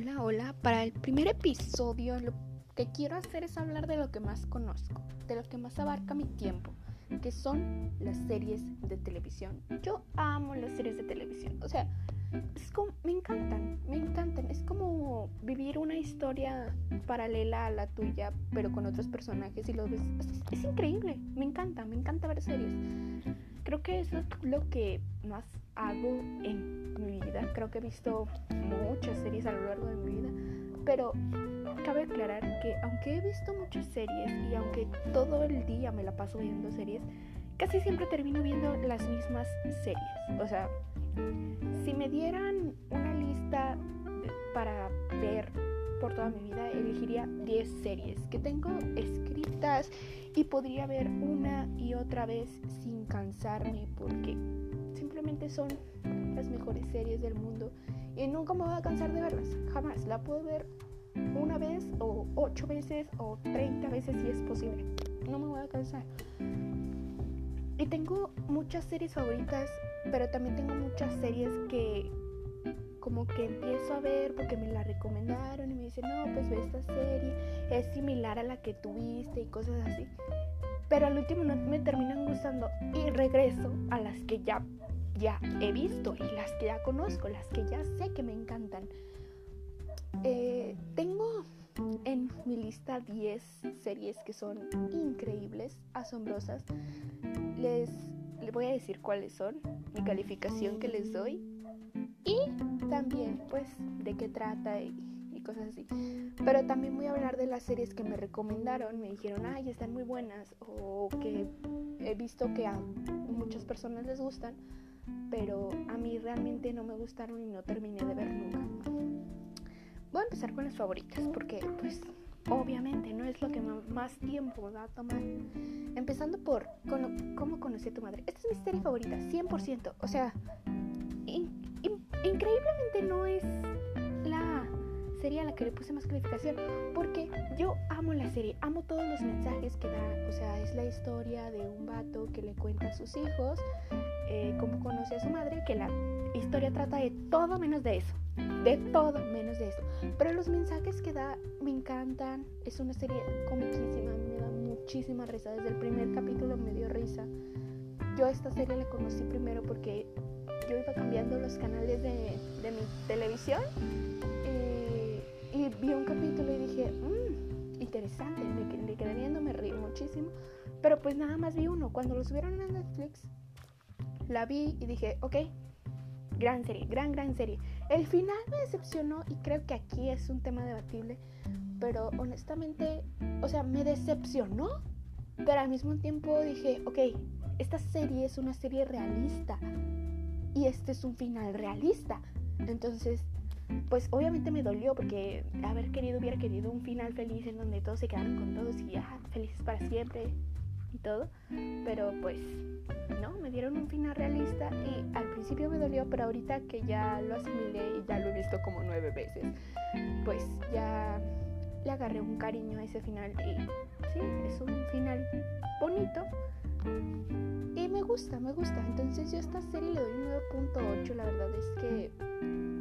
Hola, hola. Para el primer episodio lo que quiero hacer es hablar de lo que más conozco, de lo que más abarca mi tiempo, que son las series de televisión. Yo amo las series de televisión. O sea, es como, me encantan, me encantan. Es como vivir una historia paralela a la tuya, pero con otros personajes y los ves. Es, es increíble, me encanta, me encanta ver series. Creo que eso es lo que más hago en mi vida. Creo que he visto muchas series a lo largo de mi vida, pero cabe aclarar que aunque he visto muchas series y aunque todo el día me la paso viendo series, casi siempre termino viendo las mismas series. O sea, si me dieran por toda mi vida, elegiría 10 series que tengo escritas y podría ver una y otra vez sin cansarme porque simplemente son las mejores series del mundo y nunca me voy a cansar de verlas, jamás. La puedo ver una vez o ocho veces o 30 veces si es posible. No me voy a cansar. Y tengo muchas series favoritas, pero también tengo muchas series que como que empiezo a ver porque me la recomendaron y me dicen, no, pues ve esta serie, es similar a la que tuviste y cosas así. Pero al último no me terminan gustando y regreso a las que ya, ya he visto y las que ya conozco, las que ya sé que me encantan. Eh, tengo en mi lista 10 series que son increíbles, asombrosas. Les, les voy a decir cuáles son, mi calificación que les doy y también pues de qué trata y, cosas así. Pero también voy a hablar de las series que me recomendaron, me dijeron, ay, están muy buenas o que he visto que a muchas personas les gustan, pero a mí realmente no me gustaron y no terminé de ver nunca. Voy a empezar con las favoritas porque pues obviamente no es lo que más tiempo va a tomar. Empezando por cómo conocí a tu madre. Esta es mi serie favorita, 100%. O sea, increíblemente no es la serie a la que le puse más calificación, porque yo amo la serie, amo todos los mensajes que da, o sea, es la historia de un vato que le cuenta a sus hijos eh, cómo conoce a su madre, que la historia trata de todo menos de eso, de todo menos de eso, pero los mensajes que da me encantan, es una serie comiquísima, me da muchísima risa, desde el primer capítulo me dio risa. Yo esta serie la conocí primero porque yo iba cambiando los canales de, mi televisión eh, y vi un capítulo y dije, mmm, interesante, me, quedé viendo, me reí muchísimo, pero pues nada más vi uno. Cuando lo subieron a Netflix, la vi y dije, ok, gran serie, gran, gran serie. El final me decepcionó y creo que aquí es un tema debatible, pero honestamente, o sea, me decepcionó, pero al mismo tiempo dije, ok, esta serie es una serie realista y este es un final realista. Entonces, pues obviamente me dolió porque haber querido, hubiera querido un final feliz en donde todos se quedaron con todos y ya, felices para siempre y todo. Pero pues no, me dieron un final realista y al principio me dolió, pero ahorita que ya lo asimilé y ya lo he visto como nueve veces, pues ya le agarré un cariño a ese final y sí, es un final bonito y me gusta, me gusta. Entonces yo a esta serie le doy un 9.8. La verdad es que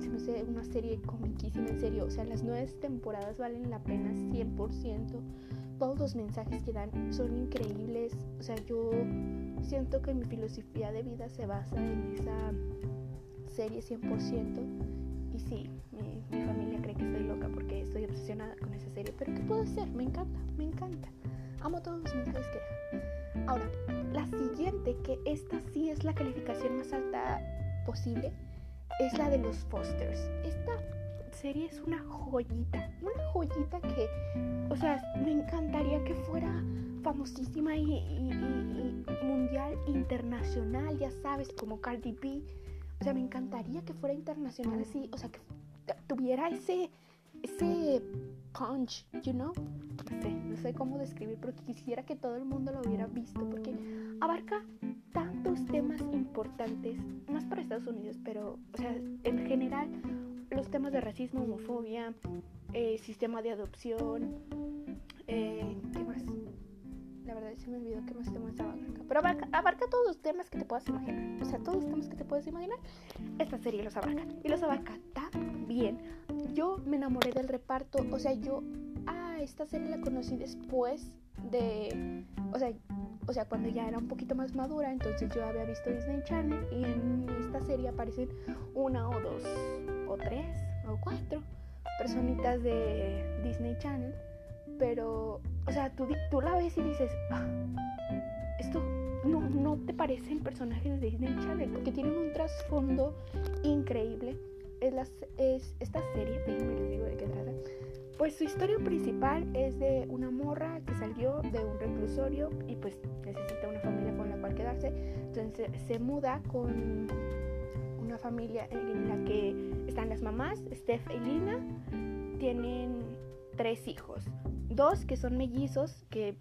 se me hace una serie comiquísima, en serio. O sea, las nueve temporadas valen la pena 100%. Todos los mensajes que dan son increíbles. O sea, yo siento que mi filosofía de vida se basa en esa serie 100%. Y sí, mi, mi familia cree que estoy loca porque estoy obsesionada con esa serie. Pero ¿qué puedo hacer? Me encanta, me encanta. Amo todos los mensajes que dan. Ahora, la siguiente, que esta sí es la calificación más alta posible, es la de los Fosters. Esta serie es una joyita, una joyita que, o sea, me encantaría que fuera famosísima y, mundial, internacional, ya sabes, como Cardi B. O sea, me encantaría que fuera internacional así, o sea, que tuviera ese, ese punch, you know? No sé, no sé cómo describir, pero quisiera que todo el mundo lo hubiera visto porque abarca tantos temas importantes, más para Estados Unidos, pero, o sea, en general, los temas de racismo, homofobia, eh, sistema de adopción, eh, ¿qué más? la verdad se me olvidó que más temas abarca. Pero abarca, abarca, todos los temas que te puedas imaginar. O sea, todos los temas que te puedes imaginar, esta serie los abarca. Y los abarca tan bien. Yo me enamoré del reparto. O sea, yo. Ah, esta serie la conocí después de. O sea, o sea, cuando ya era un poquito más madura, entonces yo había visto Disney Channel y en esta serie aparecen una o dos o tres o cuatro personitas de Disney Channel, pero, o sea, tú, tú la ves y dices, ah, esto no, no te parecen personajes de Disney Channel, porque tienen un trasfondo increíble. Es, la, es esta serie, déjenme les digo de qué trata. Pues su historia principal es de una morra que salió de un reclusorio y pues necesita una familia con la cual quedarse. Entonces se muda con una familia en la que están las mamás, Steph y Lina, tienen tres hijos, dos que son mellizos, que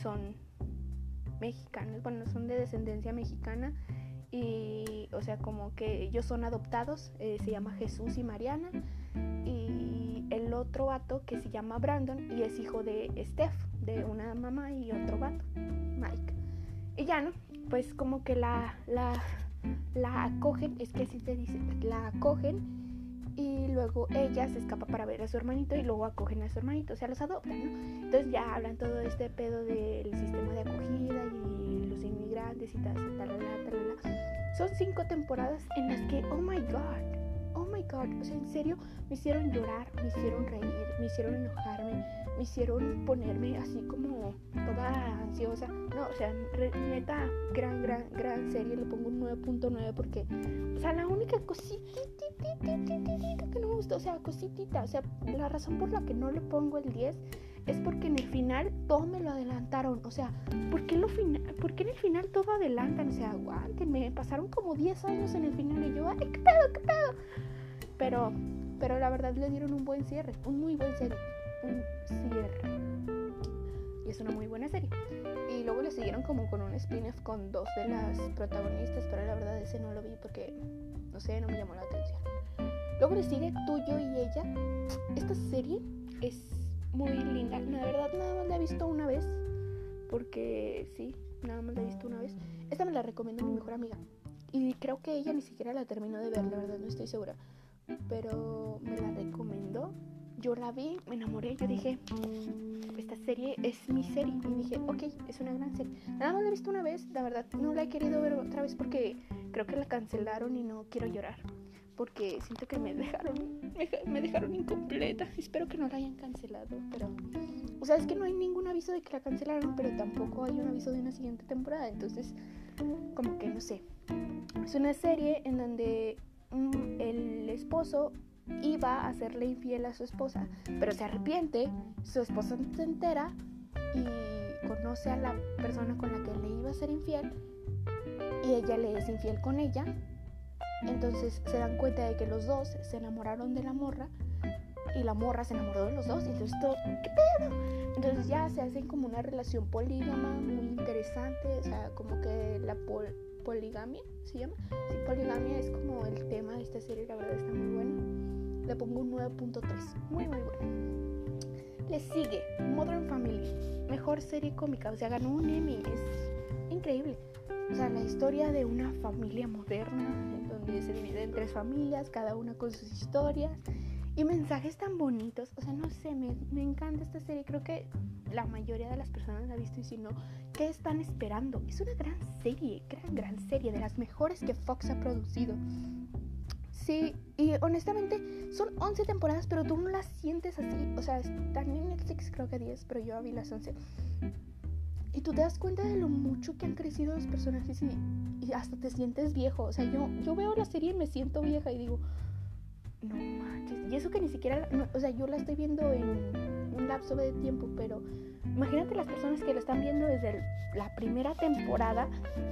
son mexicanos, bueno, son de descendencia mexicana y, o sea, como que ellos son adoptados, eh, se llama Jesús y Mariana, y el otro vato que se llama Brandon y es hijo de Steph, de una mamá y otro vato, Mike. Y ya, ¿no? Pues como que la, la la acogen, es que así se dice, la acogen y luego ella se escapa para ver a su hermanito y luego acogen a su hermanito, o sea, los adoptan, ¿no? Entonces ya hablan todo este pedo del sistema de acogida y los inmigrantes y tal, tal, tal, tal, Son cinco temporadas en las que, oh my god, oh my god, o sea, en serio, me hicieron llorar, me hicieron reír, me hicieron enojarme, me hicieron ponerme así como toda ansiosa. No, o sea, neta, gran, gran, gran serie. Le pongo un 9.9 porque, o sea, la única cosita que no me gustó, o sea, cositita, o sea, la razón por la que no le pongo el 10 es porque en el final todo me lo adelantaron. O sea, ¿por qué, lo ¿por qué en el final todo adelantan? O sea, aguántenme, pasaron como 10 años en el final y yo, ay, qué pedo, qué pedo. Pero, pero la verdad le dieron un buen cierre, un muy buen cierre un cierre. Y es una muy buena serie. Y luego le siguieron como con un spin-off con dos de las protagonistas, pero la verdad ese no lo vi porque, no sé, no me llamó la atención. Luego le sigue Tuyo y Ella. Esta serie es muy linda. La verdad nada más la he visto una vez. Porque sí, nada más la he visto una vez. Esta me la recomiendo mi mejor amiga. Y creo que ella ni siquiera la terminó de ver, la verdad no estoy segura. Pero me la recomendó yo la vi, me enamoré, yo dije, esta serie es mi serie. Y dije, ok, es una gran serie. Nada más la he visto una vez, la verdad, no la he querido ver otra vez porque creo que la cancelaron y no quiero llorar. Porque siento que me dejaron, me, dejaron incompleta. Espero que no la hayan cancelado, pero... O sea, es que no hay ningún aviso de que la cancelaron, pero tampoco hay un aviso de una siguiente temporada. Entonces, como que no sé. Es una serie en donde mm, el esposo iba a hacerle infiel a su esposa, pero se arrepiente, su esposa se entera y conoce a la persona con la que le iba a ser infiel y ella le es infiel con ella. Entonces se dan cuenta de que los dos se enamoraron de la morra y la morra se enamoró de los dos y entonces todo, ¿qué pedo? Entonces ya se hacen como una relación polígama muy interesante, o sea, como que la poligamia se llama. Sí, poligamia es como el tema de esta serie, la verdad está muy buena le pongo un 9.3. Muy, muy bueno. Le sigue Modern Family, mejor serie cómica, o sea, ganó un Emmy, es increíble. O sea, la historia de una familia moderna, en donde se divide en tres familias, cada una con sus historias y mensajes tan bonitos. O sea, no sé, me, me encanta esta serie. Creo que la mayoría de las personas la ha visto y si no, ¿qué están esperando? Es una gran serie, gran, gran serie, de las mejores que Fox ha producido. Sí, y honestamente son 11 temporadas, pero tú no las sientes así. O sea, están en Netflix creo que 10, pero yo vi las 11. Y tú te das cuenta de lo mucho que han crecido los personajes y, hasta te sientes viejo. O sea, yo, yo veo la serie y me siento vieja y digo, no manches. Y eso que ni siquiera, o sea, yo la estoy viendo en un lapso de tiempo, pero imagínate las personas que la están viendo desde la primera temporada,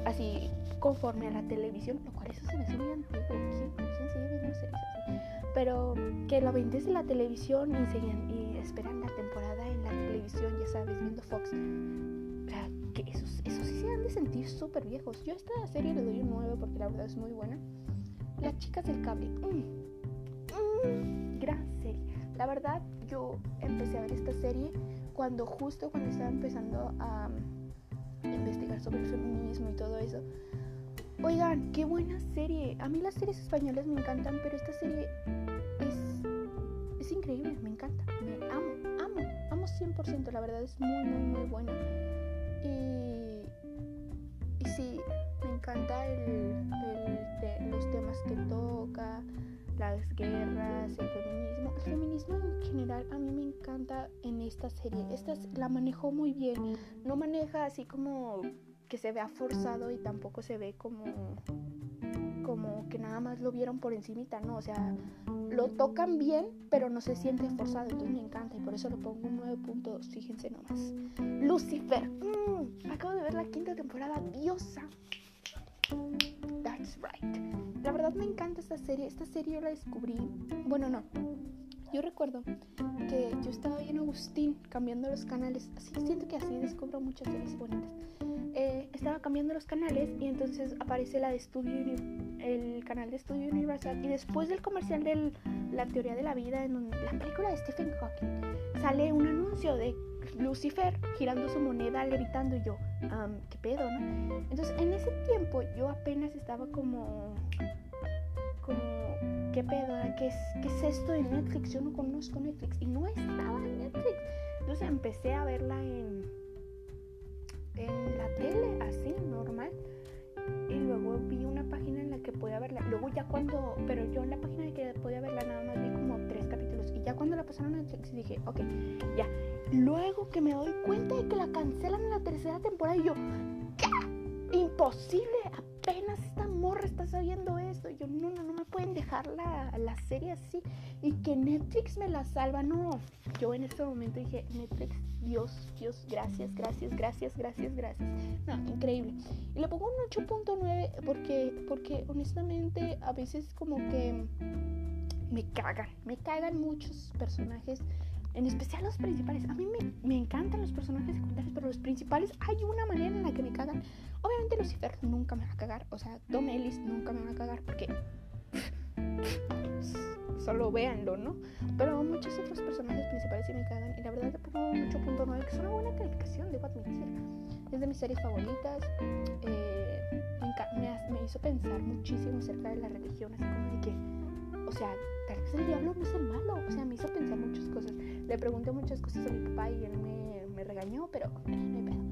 así conforme a la televisión, lo cual eso se me hace muy antiguo. ¿Quién, ¿Quién sigue viendo series así? Pero que la ven desde la televisión y, seguían, y esperan la temporada en la televisión, ya sabes, viendo Fox. Sea, que esos, esos sí se han de sentir súper viejos. Yo a esta serie le doy un 9 porque la verdad es muy buena. Las chicas del cable. Mm, mm, gran serie. La verdad, yo empecé a ver esta serie cuando justo cuando estaba empezando a investigar sobre el feminismo y todo eso. Oigan, qué buena serie. A mí las series españolas me encantan, pero esta serie es, es increíble, me encanta. Me amo, amo, amo 100%. La verdad es muy, muy, muy buena. Y, sí, me encanta el, los temas que toca, las guerras, el feminismo. El feminismo en general a mí me encanta en esta serie. Esta la manejó muy bien. No maneja así como que se vea forzado y tampoco se ve como como que nada más lo vieron por encimita, no, o sea, lo tocan bien, pero no se siente forzado, entonces me encanta y por eso lo pongo un 9.2, fíjense nomás. Lucifer, mm, acabo de ver la quinta temporada, diosa. That's right. La verdad me encanta esta serie, esta serie la descubrí, bueno no, yo recuerdo que yo estaba ahí en Agustín cambiando los canales, así siento que así descubro muchas series bonitas. Eh, estaba cambiando los canales y entonces aparece la de Studio el canal de Studio Universal y después del comercial de la teoría de la vida en la película de Stephen Hawking sale un anuncio de Lucifer girando su moneda levitando y yo qué pedo no entonces en ese tiempo yo apenas estaba como como qué pedo qué es qué es esto de Netflix yo no conozco Netflix y no estaba en Netflix. Entonces empecé a verla en en la tele, así, normal. Y luego vi una página en la que podía verla. Luego ya cuando, pero yo en la página en la que podía verla nada más vi como tres capítulos. Y ya cuando la pasaron a Netflix dije, ok, ya. Luego que me doy cuenta de que la cancelan en la tercera temporada y yo, ¿qué? Imposible, apenas esta morra está sabiendo esto. Y yo, no, no, no me pueden dejar la, la serie así. Y que Netflix me la salva, no. Yo en este momento dije, Netflix, Dios, Dios, gracias, gracias, gracias, gracias, gracias. No, increíble. Y le pongo un 8.9 porque, porque honestamente a veces como que me cagan, me cagan muchos personajes, en especial los principales. A mí me, me encantan los personajes secundarios, pero los principales hay una manera en la que me cagan. Obviamente Lucifer nunca me va a cagar, o sea, Tom Ellis nunca me va a cagar porque solo véanlo, ¿no? Pero muchos otros personajes principales sí me cagan y la verdad le pongo un 8.9, que es una buena calificación, debo admitir. Es de mis series favoritas. Eh, me, me, hizo pensar muchísimo acerca de la religión, así como de que, o sea, tal vez el diablo no es el malo, o sea, me hizo pensar muchas cosas. Le pregunté muchas cosas a mi papá y él me, me regañó, pero eh, no hay pedo.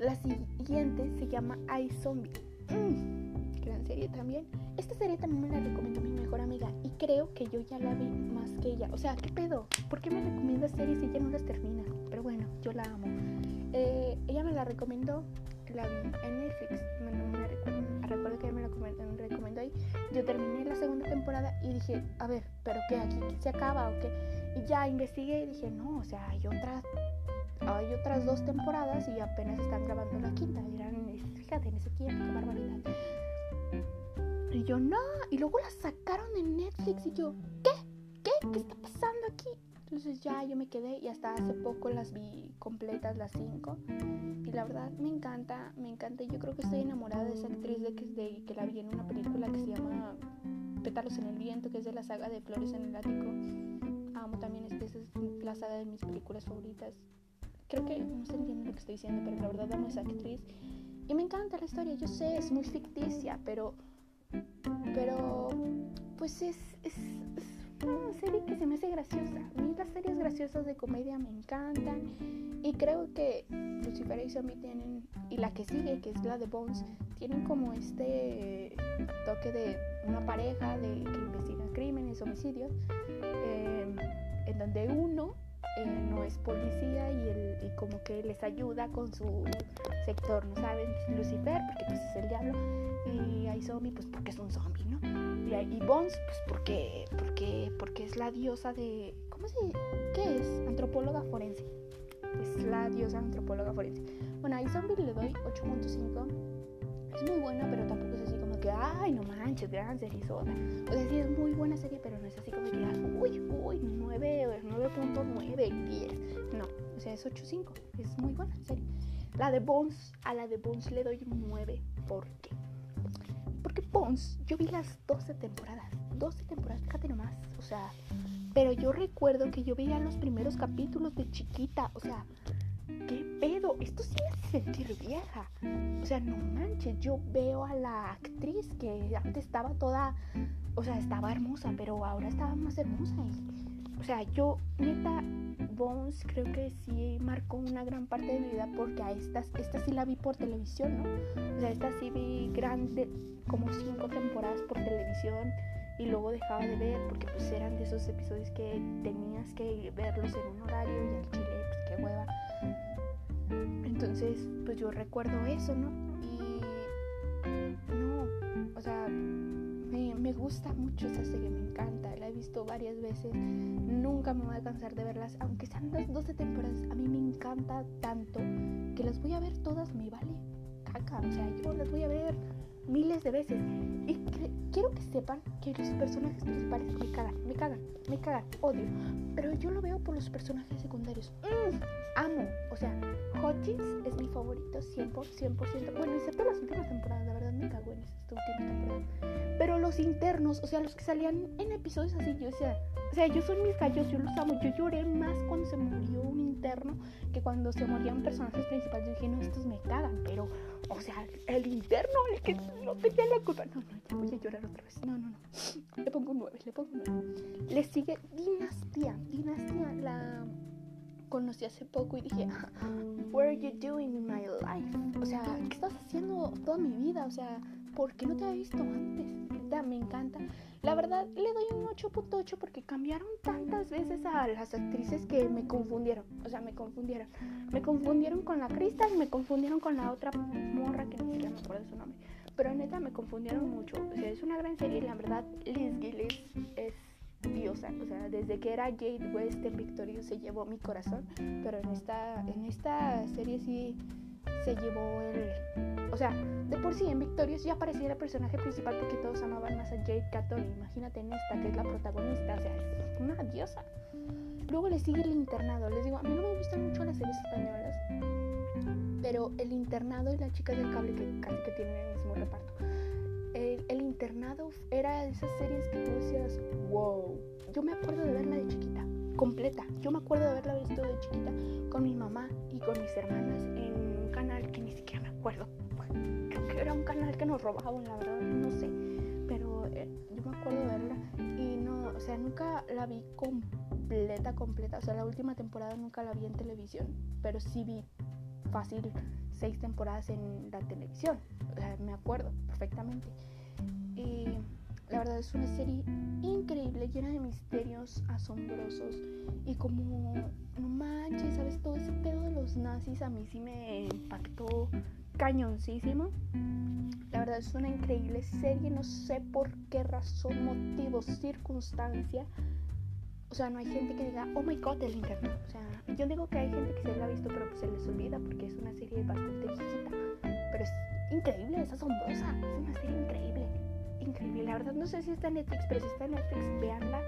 La siguiente se llama I Zombie. Mm, gran serie también. Esta serie también me la recomendó mi mejor amiga y creo que yo ya la vi más que ella. O sea, ¿qué pedo? ¿Por qué me recomienda series si ella no las termina? Pero bueno, yo la amo. Eh, ella me la recomendó, la vi en Netflix. Me, me recuerdo, que ella me la recomendó ahí. Yo terminé la segunda temporada y dije, a ver, ¿pero qué? ¿Aquí se acaba o qué? Y ya investigué y dije, no, o sea, hay otras hay otras dos temporadas y apenas están grabando la quinta. Eran, fíjate, en ese tiempo, qué barbaridad. Y yo, no. Y luego la sacaron en Netflix y yo, ¿qué? ¿Qué? ¿Qué está pasando aquí? Entonces ya yo me quedé y hasta hace poco las vi completas, las cinco. Y la verdad me encanta, me encanta. Yo creo que estoy enamorada de esa actriz de que, de, que la vi en una película que se llama Pétalos en el viento, que es de la saga de Flores en el ático. Amo también, esta es la saga de mis películas favoritas creo que no se entiende lo que estoy diciendo, pero la verdad amo esa actriz. Y me encanta la historia, yo sé, es muy ficticia, pero. Pero. Pues es, es, una serie que se me hace graciosa. A mí las series graciosas de comedia me encantan. Y creo que Lucifer y Zombie tienen. Y la que sigue, que es la de Bones, tienen como este toque de una pareja de, que investiga crímenes, homicidios. Eh, en donde uno eh, no es policía y, el, y como que les ayuda con su sector, ¿no saben? Lucifer, porque pues es el diablo, y hay zombie, pues porque es un zombie, ¿no? Y, y Bones, pues porque, porque, porque es la diosa de, ¿cómo se ¿Qué es? Antropóloga forense. Es la diosa antropóloga forense. Bueno, a zombie le doy 8.5. Es muy buena, pero tampoco es así ay, no manches, gran serie O sea, sí es muy buena serie, pero no es así como que, uy, uy, 9, 9.9, 10. No, o sea, es 8.5. Es muy buena serie. La de Bones, a la de Bones le doy un 9. ¿Por qué? Porque Bones, yo vi las 12 temporadas. 12 temporadas, fíjate nomás. O sea, pero yo recuerdo que yo veía los primeros capítulos de chiquita. O sea, ¿qué pedo? esto sí me hace sentir vieja. O sea, no manches, yo veo a la actriz que antes estaba toda, o sea, estaba hermosa, pero ahora estaba más hermosa. o sea, yo, neta, Bones creo que sí marcó una gran parte de mi vida porque a estas, esta sí la vi por televisión, ¿no? O sea, esta sí vi grande, como cinco temporadas por televisión y luego dejaba de ver porque pues eran de esos episodios que tenías que verlos en un horario y al chile pues qué hueva. Entonces pues yo recuerdo eso, ¿no? Y no, o sea, me, me gusta mucho esa serie, me encanta, la he visto varias veces, nunca me voy a cansar de verlas, aunque sean las 12 temporadas, a mí me encanta tanto que las voy a ver todas, me vale caca, o sea, yo las voy a ver miles de veces. Y quiero que sepan que los personajes principales me cagan, me cagan, me cagan, odio. Pero yo lo veo por los personajes secundarios. Mm, amo. O sea, Hutchins es mi favorito 100%, 100%. Bueno, excepto las últimas temporadas, la verdad me cago en esta última temporada. Pero los internos, o sea, los que salían en episodios así, yo decía, o sea, yo son mis gallos, yo los amo. Yo lloré más cuando se murió un interno que cuando se morían personajes principales. Yo dije, no, estos me cagan, pero o sea, el interno, el que no tenía la culpa. No, no, ya voy a llorar otra vez. No, no, no. Le pongo un 9, le pongo un 9. Le sigue Dinastía. Dinastía la conocí hace poco y dije, what are you doing in my life? O sea, ¿qué estás haciendo toda mi vida? O sea, ¿por qué no te había visto antes? Me encanta. La verdad, le doy un 8.8 porque cambiaron tantas veces a las actrices que me confundieron. O sea, me confundieron. Me confundieron con la Crystal me confundieron con la otra morra que ni siquiera me acuerdo su nombre. Pero neta, me confundieron mucho. O sea, es una gran serie y la verdad, Liz Gillis es diosa. O sea, desde que era Jade West en Victoria se llevó mi corazón. Pero en esta, en esta serie sí se llevó el... O sea, de por sí en Victorious ya parecía el personaje principal porque todos amaban más a Jade Caton. Imagínate en esta, que es la protagonista. O sea, es una diosa. Luego le sigue el internado. Les digo, a mí no me gustan mucho las series españolas. Pero el internado y la chica del cable que casi que tienen el mismo reparto. El, el internado era de esas series que tú decías, wow. Yo me acuerdo de verla de chiquita, completa. Yo me acuerdo de haberla visto de chiquita con mi mamá y con mis hermanas en canal que ni siquiera me acuerdo. Creo que era un canal que nos robaban, la verdad, no sé. Pero eh, yo me acuerdo de verla y no, o sea, nunca la vi completa, completa. O sea, la última temporada nunca la vi en televisión, pero sí vi fácil seis temporadas en la televisión. O sea, me acuerdo perfectamente. La verdad es una serie increíble, llena de misterios asombrosos y como, no manches, ¿sabes? Todo ese pedo de los nazis a mí sí me impactó cañoncísimo. La verdad es una increíble serie, no sé por qué razón, motivo, circunstancia. O sea, no hay gente que diga, oh my god, el internet. O sea, yo digo que hay gente que se la ha visto, pero pues se les olvida porque es una serie bastante viejita. Pero es increíble, es asombrosa, es una serie increíble increíble. La verdad no sé si está en Netflix, pero si está en Netflix, véanla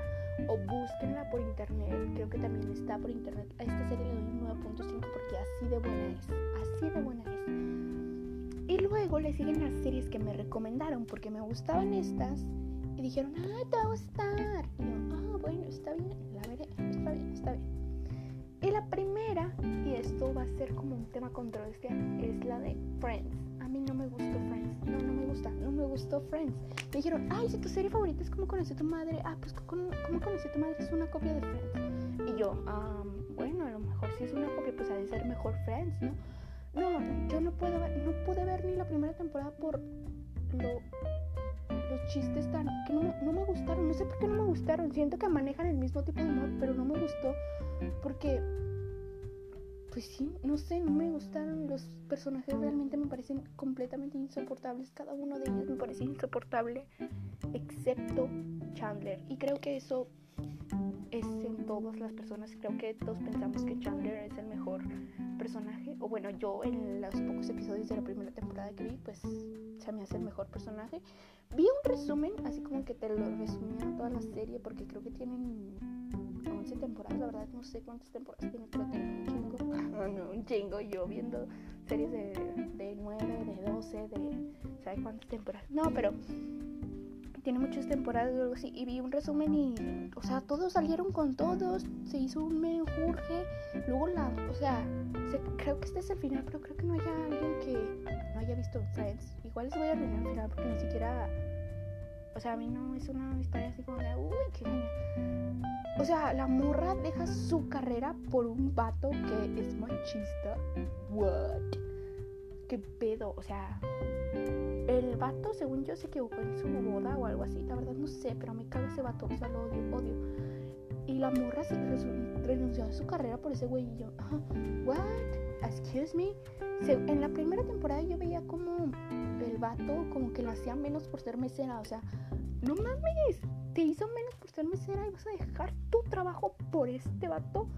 o búsquenla por internet. Creo que también está por internet. A esta serie le doy un 9.5 porque así de buena es. Así de buena es. Y luego le siguen las series que me recomendaron porque me gustaban estas. Y dijeron, ah, te va a gustar. Y yo, ah, bueno, está bien, la veré. Está bien, está bien. Y la primera, y esto va a ser como un tema controversial, es la de Friends mí no me gustó Friends. No, no me gustó Friends. Me dijeron, ay, si tu serie favorita es como conocí a tu madre. Ah, pues como conocí a tu madre es una copia de Friends. Y yo, bueno, a lo mejor si es una copia, pues ha de ser mejor Friends, ¿no? No, yo no puedo ver, no pude ver ni la primera temporada por lo, los chistes tan que no, no me gustaron. No sé por qué no me gustaron. Siento que manejan el mismo tipo de humor, pero no me gustó porque pues sí, no sé, no me gustaron los personajes, realmente me parecen completamente insoportables, cada uno de ellos me parece insoportable, excepto Chandler. Y creo que eso es en todas las personas, creo que todos pensamos que Chandler es el mejor personaje, o bueno, yo en los pocos episodios de la primera temporada que vi, pues se me hace el mejor personaje. Vi un resumen, así como que te lo resumía toda la serie, porque creo que tienen 11 temporadas, la verdad no sé cuántas temporadas tiene, pero tengo un chingo. yo viendo series de, 9, de 12, de ¿sabes cuántas temporadas? No, pero tiene muchas temporadas o algo así. Y vi un resumen y, o sea, todos salieron con todos. Se hizo un menjurje. Luego la, o sea, creo que este es el final, pero creo que no haya alguien que no haya visto Friends. Igual les voy a arruinar el final porque ni siquiera, o sea, a mí no es una historia así como de, uy, qué genial. O sea, la morra deja su carrera por un vato que es machista. What? ¿Qué pedo? O sea, el vato, según yo, se equivocó en su boda o algo así. La verdad no sé, pero me caga ese vato. O sea, lo odio, odio. Y la morra se renunció a su carrera por ese güey. Y ¿what? Excuse me. en la primera temporada yo veía como el vato como que la menos por ser mesera. O sea, no mames. Te hizo menos por ser mesera y vas a dejar tu trabajo por este vato.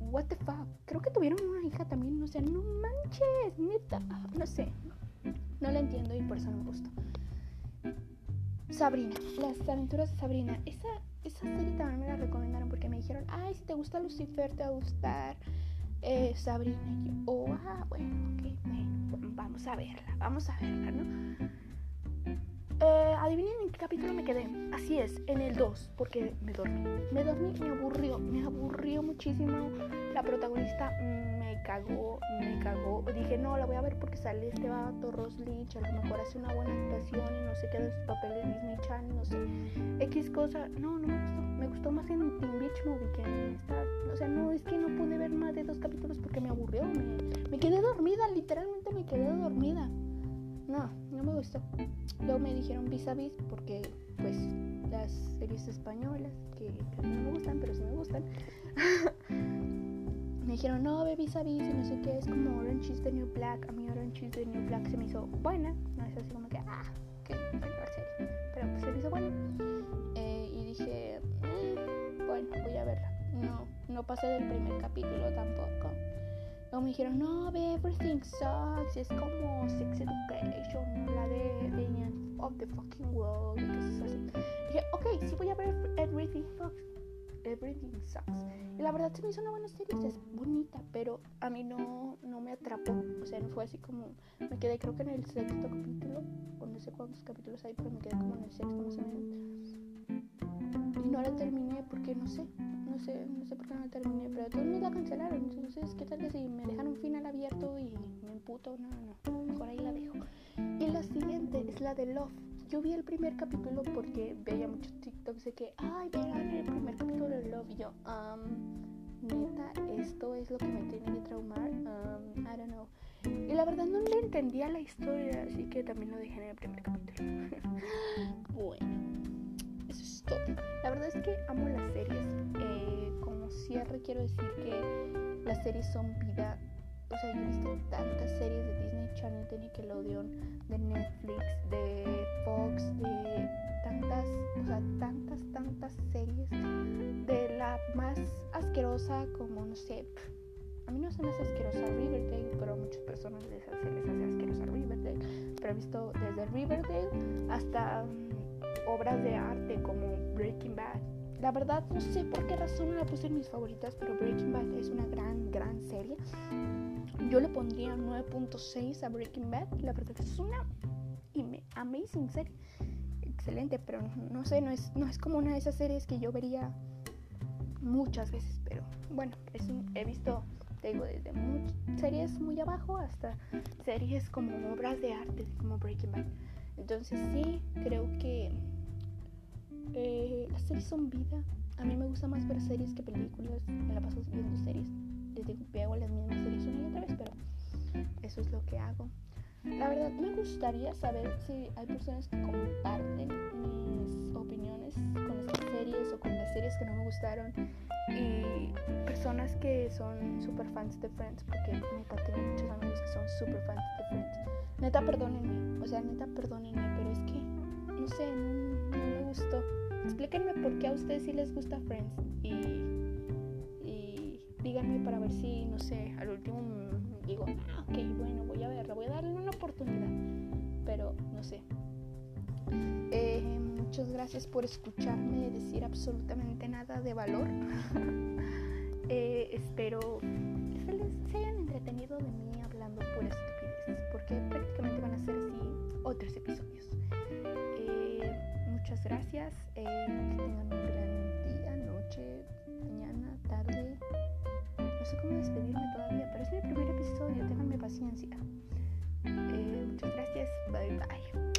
What the fuck. Creo que tuvieron una hija también. O sea, no manches, neta. No sé. No la entiendo y por eso no me gustó. Sabrina, las aventuras de Sabrina. Esa, esa serie también me la recomendaron porque me dijeron, ay, si te gusta Lucifer, te va a gustar eh, Sabrina. Y yo, oh, ah, bueno, ok, bueno, vamos a verla, vamos a verla, ¿no? Eh, adivinen en qué capítulo me quedé. Así es, en el 2, porque me dormí. Me dormí, me aburrió, me aburrió muchísimo. La protagonista me cagó, me cagó. Dije, no, la voy a ver porque sale este vato, Ross Lynch. A lo mejor hace una buena actuación y no sé qué de sus papeles de Disney Channel, no sé. X cosa. No, no me gustó. Me gustó más en Teen Beach Movie que en esta. O sea, no, es que no pude ver más de dos capítulos porque me aburrió. Me quedé dormida, literalmente me quedé dormida. No, no me gustó. Luego me dijeron vis a vis porque pues las series españolas que no me gustan, pero sí me gustan. me dijeron, no, ve vis a vis y no sé qué, es como Orange is the New Black. A mí Orange is the New Black se me hizo buena. No es así como que, ah, qué serie. Pero pues se me hizo buena. Eh, y dije, mm, bueno, voy a verla. No, no pasé del primer capítulo tampoco. Luego me dijeron, no, ve Everything Sucks, es como Sex Education, la de The of the Fucking World, y cosas así. dije, ok, sí voy a ver Everything Sucks. Everything Sucks. Y la verdad se me hizo una buena serie, es bonita, pero a mí no, no me atrapó. O sea, no fue así como. Me quedé, creo que en el sexto capítulo, o no sé cuántos capítulos hay, pero me quedé como en el sexto más o menos. Y no la terminé porque no sé, no sé, no sé por qué no la terminé, pero todos me la cancelaron. Entonces, ¿qué tal que si me dejan un final abierto y me emputo? No, no, mejor ahí la dejo. Y la siguiente es la de Love. Yo vi el primer capítulo porque veía muchos TikToks de que, ay, vean el primer capítulo de Love. Y yo, um, neta, esto es lo que me tiene que traumar. Um, I don't know. Y la verdad no le entendía la historia, así que también lo dejé en el primer capítulo. bueno, La verdad es que amo las series. Eh, como cierre quiero decir que las series son vida. O sea, yo he visto tantas series de Disney Channel, de Nickelodeon, de Netflix, de Fox, de tantas, o sea, tantas, tantas series. De la más asquerosa como, no sé, a mí no se me hace asquerosa Riverdale, pero a muchas personas les hace, les hace asquerosa Riverdale. Pero he visto desde Riverdale hasta obras de arte como Breaking Bad. La verdad no sé por qué razón la puse en mis favoritas, pero Breaking Bad es una gran, gran serie. Yo le pondría 9.6 a Breaking Bad. La verdad es una amazing serie. Excelente, pero no sé, no es, no es como una de esas series que yo vería muchas veces. Pero bueno, es he visto, te digo, desde series muy abajo hasta series como obras de arte, como Breaking Bad. Entonces sí, creo que eh, las series son vida. A mí me gusta más ver series que películas. Me la paso viendo series. Digo que hago las mismas series una y otra vez, pero eso es lo que hago. La verdad, me gustaría saber si hay personas que comparten mis opiniones con estas series o con las series que no me gustaron. Y personas que son super fans de Friends, porque neta tengo muchos amigos que son super fans de Friends. Neta, perdónenme. O sea, neta, perdónenme, pero es que, no sé, no me gustó explíquenme por qué a ustedes sí les gusta Friends y, y díganme para ver si, no sé, al último digo, ah, ok, bueno, voy a verla, voy a darle una oportunidad, pero no sé. Eh, muchas gracias por escucharme decir absolutamente nada de valor. eh, espero se, les, hayan entretenido de mí hablando puras estupideces, porque prácticamente van a ser así otros episodios. Eh, muchas gracias, eh, que tengan un gran día, noche, mañana, tarde. No sé cómo despedirme todavía, pero es el primer episodio, ténganme paciencia. Eh, muchas gracias, bye bye.